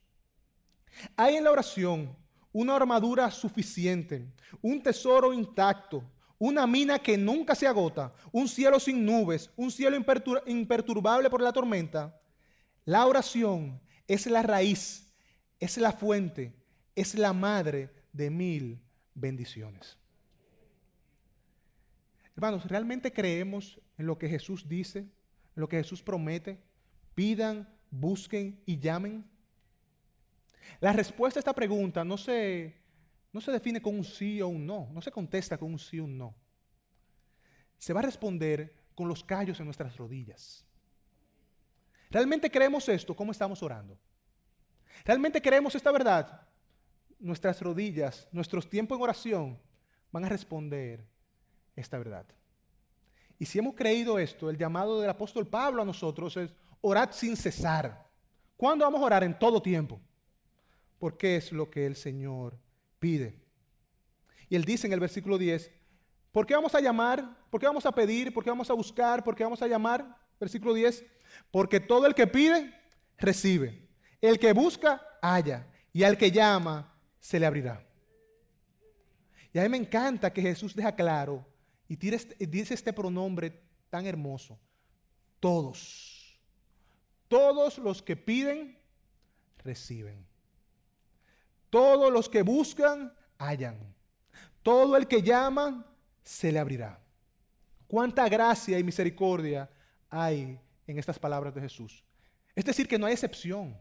Hay en la oración una armadura suficiente, un tesoro intacto, una mina que nunca se agota, un cielo sin nubes, un cielo imperturbable por la tormenta. La oración es la raíz, es la fuente, es la madre de mil bendiciones. Hermanos, ¿realmente creemos en lo que Jesús dice, en lo que Jesús promete? Pidan, busquen y llamen. La respuesta a esta pregunta no se, no se define con un sí o un no, no se contesta con un sí o un no. Se va a responder con los callos en nuestras rodillas. ¿Realmente creemos esto? ¿Cómo estamos orando? ¿Realmente creemos esta verdad? Nuestras rodillas, nuestros tiempos en oración van a responder esta verdad. Y si hemos creído esto, el llamado del apóstol Pablo a nosotros es orad sin cesar. ¿Cuándo vamos a orar? En todo tiempo porque es lo que el Señor pide. Y él dice en el versículo 10, ¿por qué vamos a llamar? ¿Por qué vamos a pedir? ¿Por qué vamos a buscar? ¿Por qué vamos a llamar? Versículo 10, porque todo el que pide, recibe. El que busca, halla. Y al que llama, se le abrirá. Y a mí me encanta que Jesús deja claro y este, dice este pronombre tan hermoso. Todos. Todos los que piden, reciben. Todos los que buscan, hallan. Todo el que llama, se le abrirá. Cuánta gracia y misericordia hay en estas palabras de Jesús. Es decir, que no hay excepción.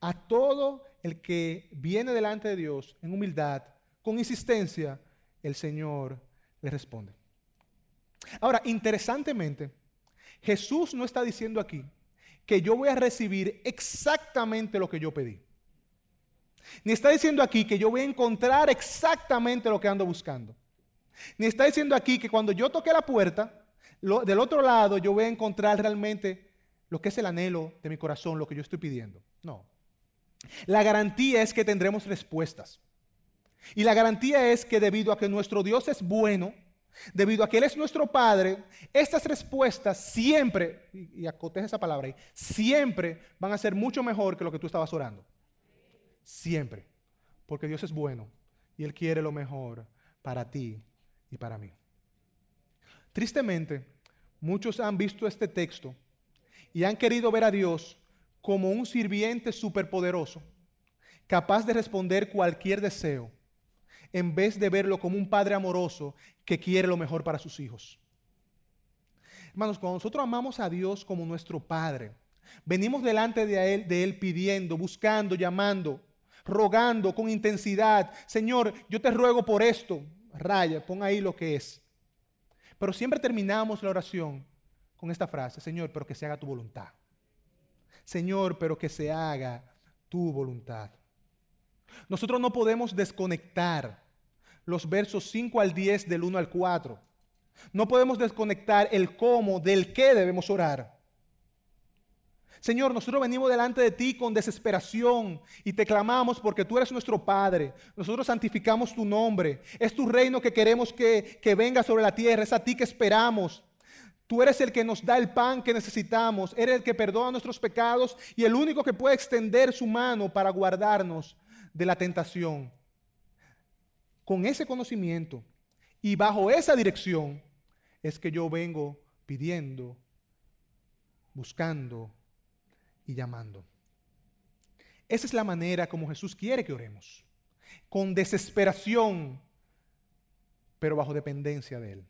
A todo el que viene delante de Dios en humildad, con insistencia, el Señor le responde. Ahora, interesantemente, Jesús no está diciendo aquí que yo voy a recibir exactamente lo que yo pedí. Ni está diciendo aquí que yo voy a encontrar exactamente lo que ando buscando. Ni está diciendo aquí que cuando yo toque la puerta, del otro lado yo voy a encontrar realmente lo que es el anhelo de mi corazón, lo que yo estoy pidiendo. No. La garantía es que tendremos respuestas. Y la garantía es que debido a que nuestro Dios es bueno, debido a que Él es nuestro Padre, estas respuestas siempre, y, acoteje esa palabra ahí, siempre van a ser mucho mejor que lo que tú estabas orando. Siempre. Porque Dios es bueno y Él quiere lo mejor para ti y para mí. Tristemente, muchos han visto este texto y han querido ver a Dios como un sirviente superpoderoso, capaz de responder cualquier deseo, en vez de verlo como un padre amoroso que quiere lo mejor para sus hijos. Hermanos, cuando nosotros amamos a Dios como nuestro Padre, venimos delante de Él, de Él pidiendo, buscando, llamando, rogando con intensidad, Señor, yo te ruego por esto, raya, pon ahí lo que es. Pero siempre terminamos la oración con esta frase, Señor, pero que se haga tu voluntad. Señor, pero que se haga tu voluntad. Nosotros no podemos desconectar los versos 5 al 10 del 1 al 4. No podemos desconectar el cómo del qué debemos orar. Señor, nosotros venimos delante de ti con desesperación y te clamamos porque tú eres nuestro Padre. Nosotros santificamos tu nombre. Es tu reino que queremos que, que venga sobre la tierra. Es a ti que esperamos. Tú eres el que nos da el pan que necesitamos. Eres el que perdona nuestros pecados y el único que puede extender su mano para guardarnos de la tentación. Con ese conocimiento y bajo esa dirección es que yo vengo pidiendo, buscando y llamando. Esa es la manera como Jesús quiere que oremos. Con desesperación, pero bajo dependencia de Él.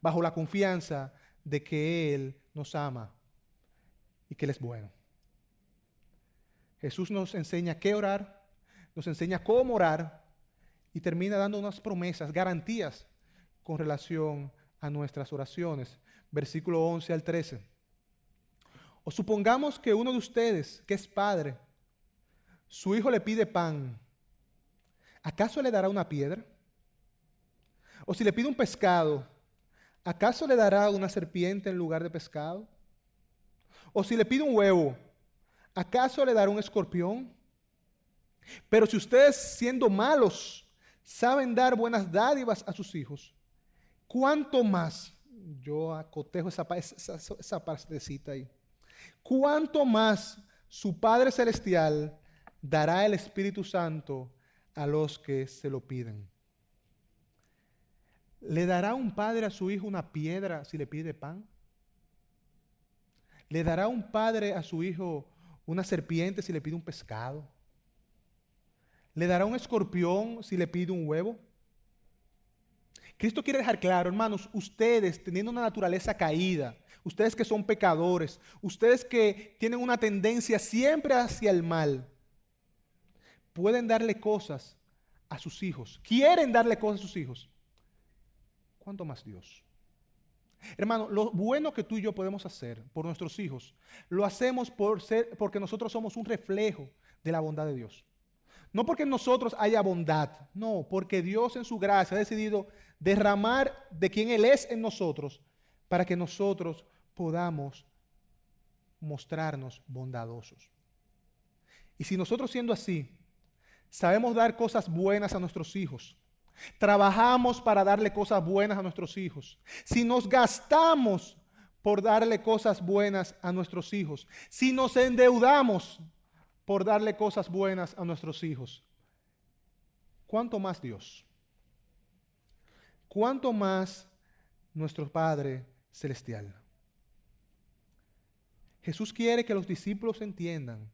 Bajo la confianza de que Él nos ama y que Él es bueno. Jesús nos enseña qué orar, nos enseña cómo orar y termina dando unas promesas, garantías con relación a nuestras oraciones. Versículo 11 al 13. O supongamos que uno de ustedes, que es padre, su hijo le pide pan, ¿acaso le dará una piedra? O si le pide un pescado, ¿acaso le dará una serpiente en lugar de pescado? O si le pide un huevo, ¿acaso le dará un escorpión? Pero si ustedes, siendo malos, saben dar buenas dádivas a sus hijos, ¿cuánto más? Yo acotejo esa, esa, partecita ahí cuánto más su Padre Celestial dará el Espíritu Santo a los que se lo piden. ¿Le dará un padre a su hijo una piedra si le pide pan? ¿Le dará un padre a su hijo una serpiente si le pide un pescado? ¿Le dará un escorpión si le pide un huevo? Cristo quiere dejar claro, hermanos, ustedes teniendo una naturaleza caída, ustedes que son pecadores, ustedes que tienen una tendencia siempre hacia el mal, pueden darle cosas a sus hijos, quieren darle cosas a sus hijos. ¿Cuánto más Dios? Hermano, lo bueno que tú y yo podemos hacer por nuestros hijos, lo hacemos por ser, porque nosotros somos un reflejo de la bondad de Dios. No porque en nosotros haya bondad, no, porque Dios en su gracia ha decidido derramar de quien Él es en nosotros para que nosotros podamos mostrarnos bondadosos. Y si nosotros siendo así, sabemos dar cosas buenas a nuestros hijos, trabajamos para darle cosas buenas a nuestros hijos, si nos gastamos por darle cosas buenas a nuestros hijos, si nos endeudamos por darle cosas buenas a nuestros hijos. ¿Cuánto más Dios? ¿Cuánto más nuestro Padre Celestial? Jesús quiere que los discípulos entiendan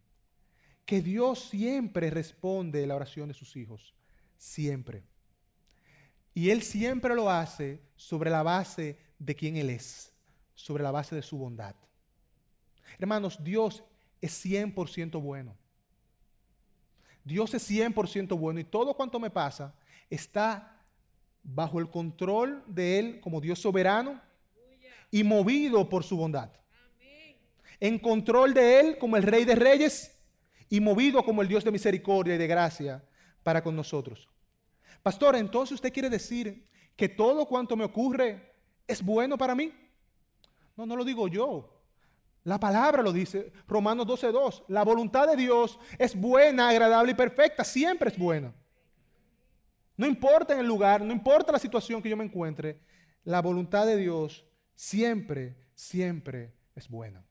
que Dios siempre responde la oración de sus hijos. Siempre. Y Él siempre lo hace sobre la base de quién Él es, sobre la base de su bondad. Hermanos, Dios es 100% bueno. Dios es 100% bueno y todo cuanto me pasa está bajo el control de Él como Dios soberano y movido por su bondad. En control de Él como el Rey de Reyes y movido como el Dios de misericordia y de gracia para con nosotros. Pastor, entonces usted quiere decir que todo cuanto me ocurre es bueno para mí. No, no lo digo yo. La palabra lo dice, Romanos 12.2. La voluntad de Dios es buena, agradable y perfecta. Siempre es buena. No importa en el lugar, no importa la situación que yo me encuentre, la voluntad de Dios siempre, siempre es buena.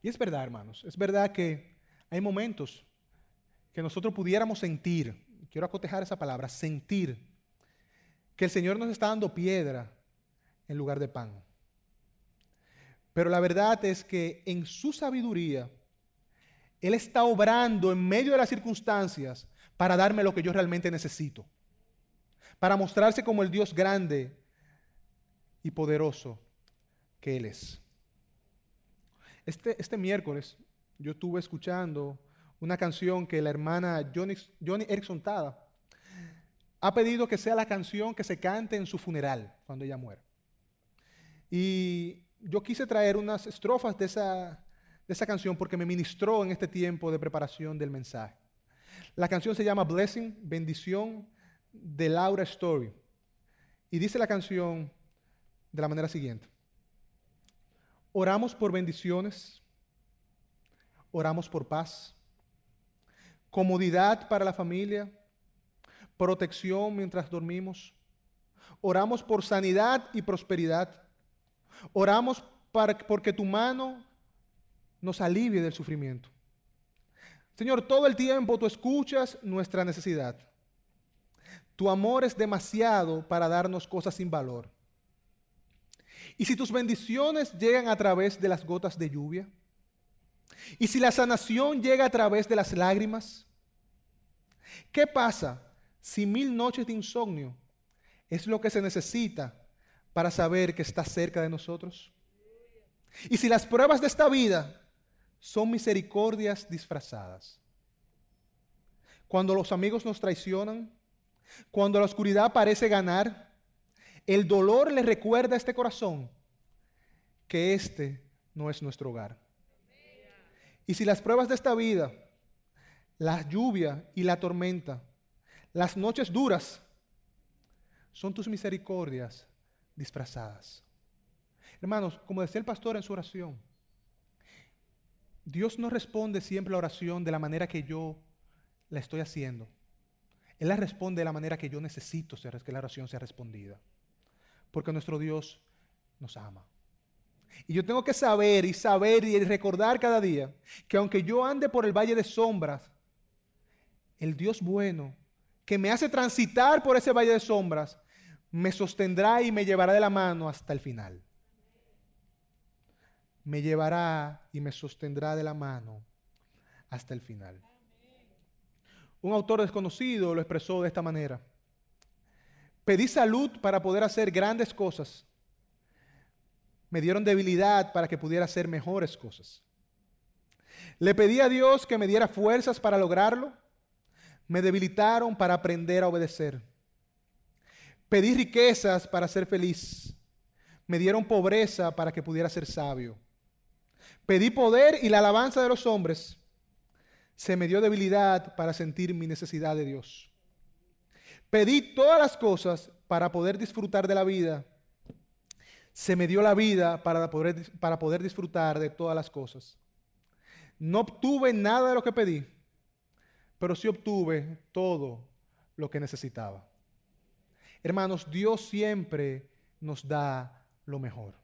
Y es verdad, hermanos, es verdad que hay momentos que nosotros pudiéramos sentir, quiero acotejar esa palabra, sentir, que el Señor nos está dando piedra en lugar de pan. Pero la verdad es que en su sabiduría, Él está obrando en medio de las circunstancias para darme lo que yo realmente necesito. Para mostrarse como el Dios grande y poderoso que Él es. Este, este miércoles yo estuve escuchando una canción que la hermana Johnny, Johnny Erickson Tada ha pedido que sea la canción que se cante en su funeral cuando ella muera. Y yo quise traer unas estrofas de esa, de esa canción porque me ministró en este tiempo de preparación del mensaje. La canción se llama Blessing, bendición de Laura Story. Y dice la canción de la manera siguiente. Oramos por bendiciones, oramos por paz, comodidad para la familia, protección mientras dormimos. Oramos por sanidad y prosperidad. Oramos para, porque tu mano nos alivie del sufrimiento. Señor, todo el tiempo tú escuchas nuestra necesidad. Tu amor es demasiado para darnos cosas sin valor. Y si tus bendiciones llegan a través de las gotas de lluvia, y si la sanación llega a través de las lágrimas, ¿qué pasa si mil noches de insomnio es lo que se necesita para saber que está cerca de nosotros? Y si las pruebas de esta vida son misericordias disfrazadas. Cuando los amigos nos traicionan, cuando la oscuridad parece ganar, el dolor le recuerda a este corazón que este no es nuestro hogar. Y si las pruebas de esta vida, la lluvia y la tormenta, las noches duras, son tus misericordias disfrazadas. Hermanos, como decía el pastor en su oración, Dios no responde siempre la oración de la manera que yo la estoy haciendo. Él la responde de la manera que yo necesito que la oración sea respondida. Porque nuestro Dios nos ama. Y yo tengo que saber y saber y recordar cada día que aunque yo ande por el valle de sombras, el Dios bueno que me hace transitar por ese valle de sombras, me sostendrá y me llevará de la mano hasta el final me llevará y me sostendrá de la mano hasta el final. Un autor desconocido lo expresó de esta manera. Pedí salud para poder hacer grandes cosas. Me dieron debilidad para que pudiera hacer mejores cosas. Le pedí a Dios que me diera fuerzas para lograrlo. Me debilitaron para aprender a obedecer. Pedí riquezas para ser feliz. Me dieron pobreza para que pudiera ser sabio. Pedí poder y la alabanza de los hombres. Se me dio debilidad para sentir mi necesidad de Dios. Pedí todas las cosas para poder disfrutar de la vida. Se me dio la vida para poder, para poder disfrutar de todas las cosas. No obtuve nada de lo que pedí, pero sí obtuve todo lo que necesitaba. Hermanos, Dios siempre nos da lo mejor.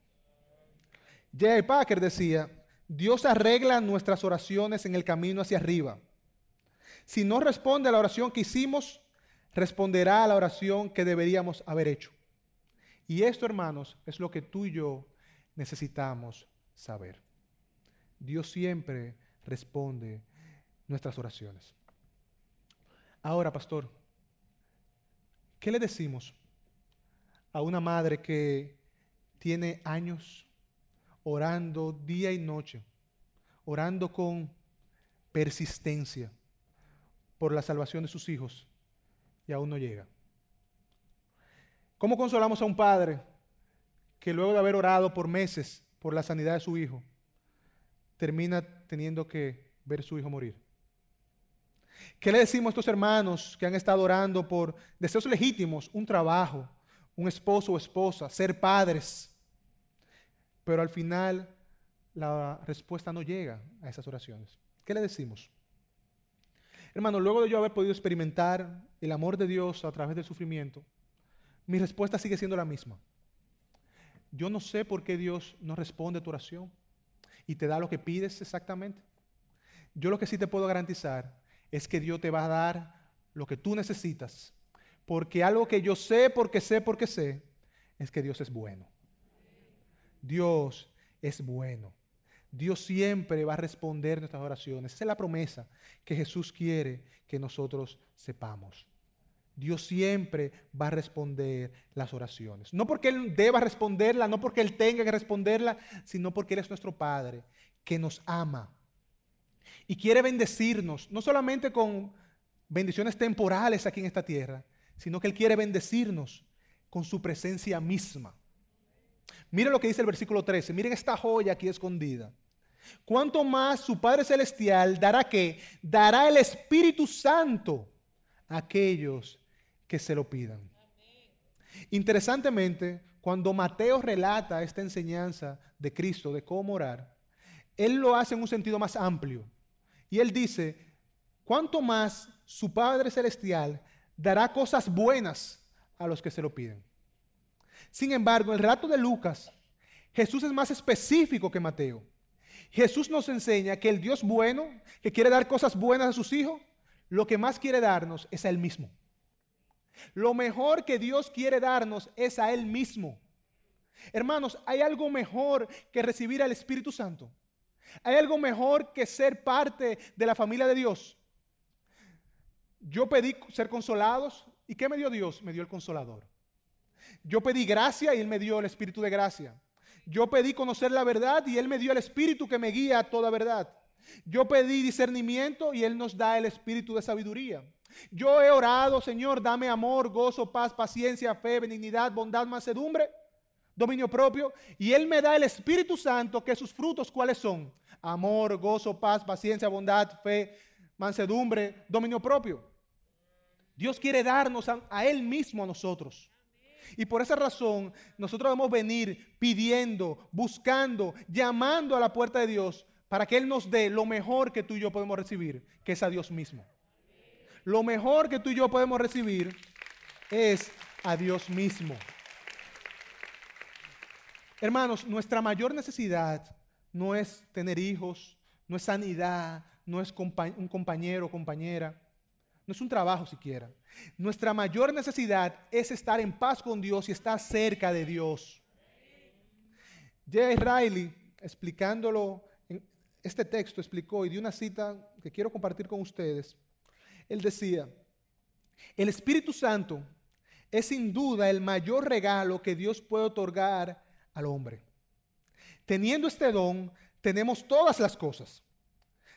J. Packer decía, Dios arregla nuestras oraciones en el camino hacia arriba. Si no responde a la oración que hicimos, responderá a la oración que deberíamos haber hecho. Y esto, hermanos, es lo que tú y yo necesitamos saber. Dios siempre responde nuestras oraciones. Ahora, pastor, ¿qué le decimos a una madre que tiene años orando día y noche, orando con persistencia por la salvación de sus hijos y aún no llega. ¿Cómo consolamos a un padre que luego de haber orado por meses por la sanidad de su hijo, termina teniendo que ver su hijo morir? ¿Qué le decimos a estos hermanos que han estado orando por deseos legítimos, un trabajo, un esposo o esposa, ser padres? Pero al final la respuesta no llega a esas oraciones. ¿Qué le decimos? Hermano, luego de yo haber podido experimentar el amor de Dios a través del sufrimiento, mi respuesta sigue siendo la misma. Yo no sé por qué Dios no responde a tu oración y te da lo que pides exactamente. Yo lo que sí te puedo garantizar es que Dios te va a dar lo que tú necesitas. Porque algo que yo sé, porque sé, porque sé, es que Dios es bueno. Dios es bueno. Dios siempre va a responder nuestras oraciones. Esa es la promesa que Jesús quiere que nosotros sepamos. Dios siempre va a responder las oraciones. No porque Él deba responderla, no porque Él tenga que responderla, sino porque Él es nuestro Padre, que nos ama y quiere bendecirnos, no solamente con bendiciones temporales aquí en esta tierra, sino que Él quiere bendecirnos con su presencia misma. Miren lo que dice el versículo 13, miren esta joya aquí escondida. Cuanto más su Padre Celestial dará que dará el Espíritu Santo a aquellos que se lo pidan. Interesantemente, cuando Mateo relata esta enseñanza de Cristo de cómo orar, él lo hace en un sentido más amplio. Y él dice, cuanto más su Padre Celestial dará cosas buenas a los que se lo piden. Sin embargo, en el relato de Lucas, Jesús es más específico que Mateo. Jesús nos enseña que el Dios bueno, que quiere dar cosas buenas a sus hijos, lo que más quiere darnos es a Él mismo. Lo mejor que Dios quiere darnos es a Él mismo. Hermanos, ¿hay algo mejor que recibir al Espíritu Santo? ¿Hay algo mejor que ser parte de la familia de Dios? Yo pedí ser consolados y ¿qué me dio Dios? Me dio el consolador. Yo pedí gracia y Él me dio el Espíritu de gracia. Yo pedí conocer la verdad y Él me dio el Espíritu que me guía a toda verdad. Yo pedí discernimiento y Él nos da el Espíritu de sabiduría. Yo he orado, Señor, dame amor, gozo, paz, paciencia, fe, benignidad, bondad, mansedumbre, dominio propio. Y Él me da el Espíritu Santo, que sus frutos, ¿cuáles son? Amor, gozo, paz, paciencia, bondad, fe, mansedumbre, dominio propio. Dios quiere darnos a, Él mismo a nosotros. Y por esa razón nosotros debemos venir pidiendo, buscando, llamando a la puerta de Dios para que Él nos dé lo mejor que tú y yo podemos recibir, que es a Dios mismo. Lo mejor que tú y yo podemos recibir es a Dios mismo. Hermanos, nuestra mayor necesidad no es tener hijos, no es sanidad, no es un compañero o compañera, no es un trabajo siquiera. Nuestra mayor necesidad es estar en paz con Dios y estar cerca de Dios. J. Riley, explicándolo en este texto, explicó y dio una cita que quiero compartir con ustedes. Él decía, el Espíritu Santo es sin duda el mayor regalo que Dios puede otorgar al hombre. Teniendo este don, tenemos todas las cosas.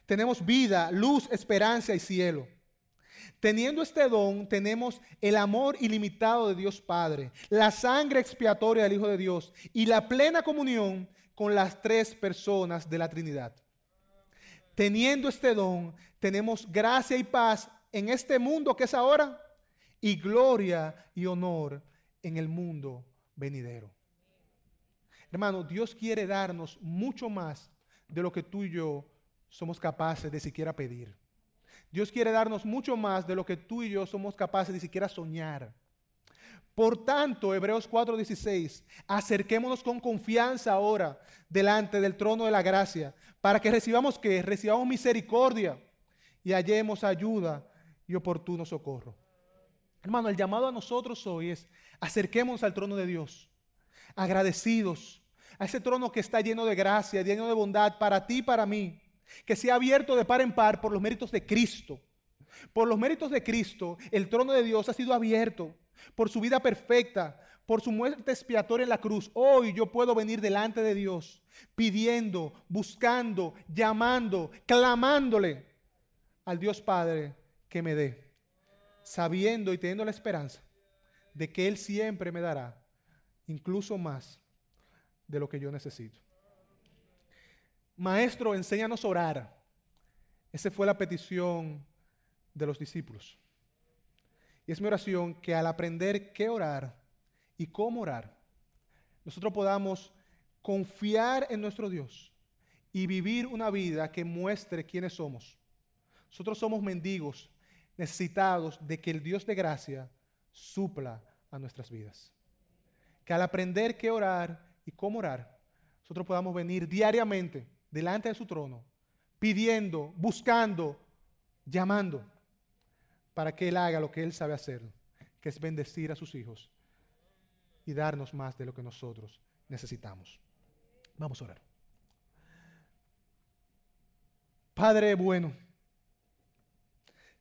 Tenemos vida, luz, esperanza y cielo. Teniendo este don, tenemos el amor ilimitado de Dios Padre, la sangre expiatoria del Hijo de Dios y la plena comunión con las tres personas de la Trinidad. Teniendo este don, tenemos gracia y paz en este mundo que es ahora y gloria y honor en el mundo venidero. Hermano, Dios quiere darnos mucho más de lo que tú y yo somos capaces de siquiera pedir. Dios quiere darnos mucho más de lo que tú y yo somos capaces de siquiera soñar. Por tanto, Hebreos 4:16, acerquémonos con confianza ahora delante del trono de la gracia, para que recibamos que recibamos misericordia y hallemos ayuda y oportuno socorro. Hermano, el llamado a nosotros hoy es acerquémonos al trono de Dios, agradecidos a ese trono que está lleno de gracia, lleno de bondad para ti y para mí que se ha abierto de par en par por los méritos de Cristo. Por los méritos de Cristo, el trono de Dios ha sido abierto por su vida perfecta, por su muerte expiatoria en la cruz. Hoy yo puedo venir delante de Dios pidiendo, buscando, llamando, clamándole al Dios Padre que me dé, sabiendo y teniendo la esperanza de que Él siempre me dará incluso más de lo que yo necesito. Maestro, enséñanos a orar. Esa fue la petición de los discípulos. Y es mi oración que al aprender qué orar y cómo orar, nosotros podamos confiar en nuestro Dios y vivir una vida que muestre quiénes somos. Nosotros somos mendigos, necesitados de que el Dios de gracia supla a nuestras vidas. Que al aprender qué orar y cómo orar, nosotros podamos venir diariamente delante de su trono, pidiendo, buscando, llamando, para que Él haga lo que Él sabe hacer, que es bendecir a sus hijos y darnos más de lo que nosotros necesitamos. Vamos a orar. Padre bueno,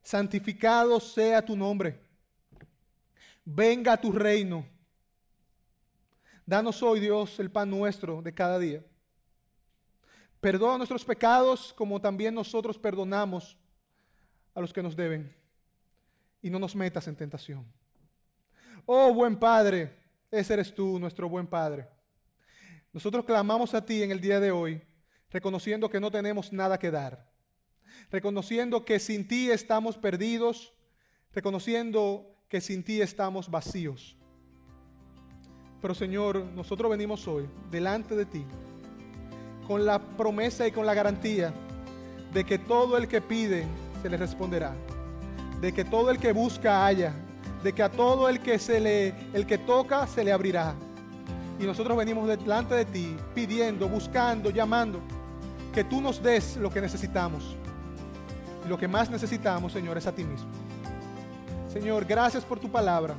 santificado sea tu nombre. Venga a tu reino. Danos hoy, Dios, el pan nuestro de cada día. Perdona nuestros pecados como también nosotros perdonamos a los que nos deben. Y no nos metas en tentación. Oh buen Padre, ese eres tú, nuestro buen Padre. Nosotros clamamos a ti en el día de hoy, reconociendo que no tenemos nada que dar, reconociendo que sin ti estamos perdidos, reconociendo que sin ti estamos vacíos. Pero Señor, nosotros venimos hoy delante de ti con la promesa y con la garantía de que todo el que pide se le responderá, de que todo el que busca haya, de que a todo el que se le el que toca se le abrirá. Y nosotros venimos delante de ti pidiendo, buscando, llamando que tú nos des lo que necesitamos. Y lo que más necesitamos, Señor, es a ti mismo. Señor, gracias por tu palabra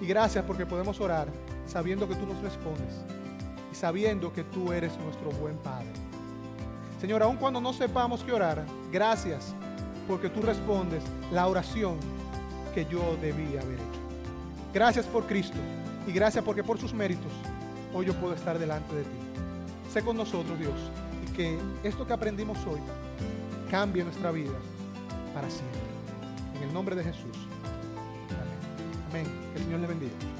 y gracias porque podemos orar sabiendo que tú nos respondes y sabiendo que tú eres nuestro buen Padre. Señor, aun cuando no sepamos qué orar, gracias porque tú respondes la oración que yo debía haber hecho. Gracias por Cristo y gracias porque por sus méritos hoy yo puedo estar delante de ti. Sé con nosotros, Dios, y que esto que aprendimos hoy cambie nuestra vida para siempre. En el nombre de Jesús. Amén. Amén. Que el Señor le bendiga.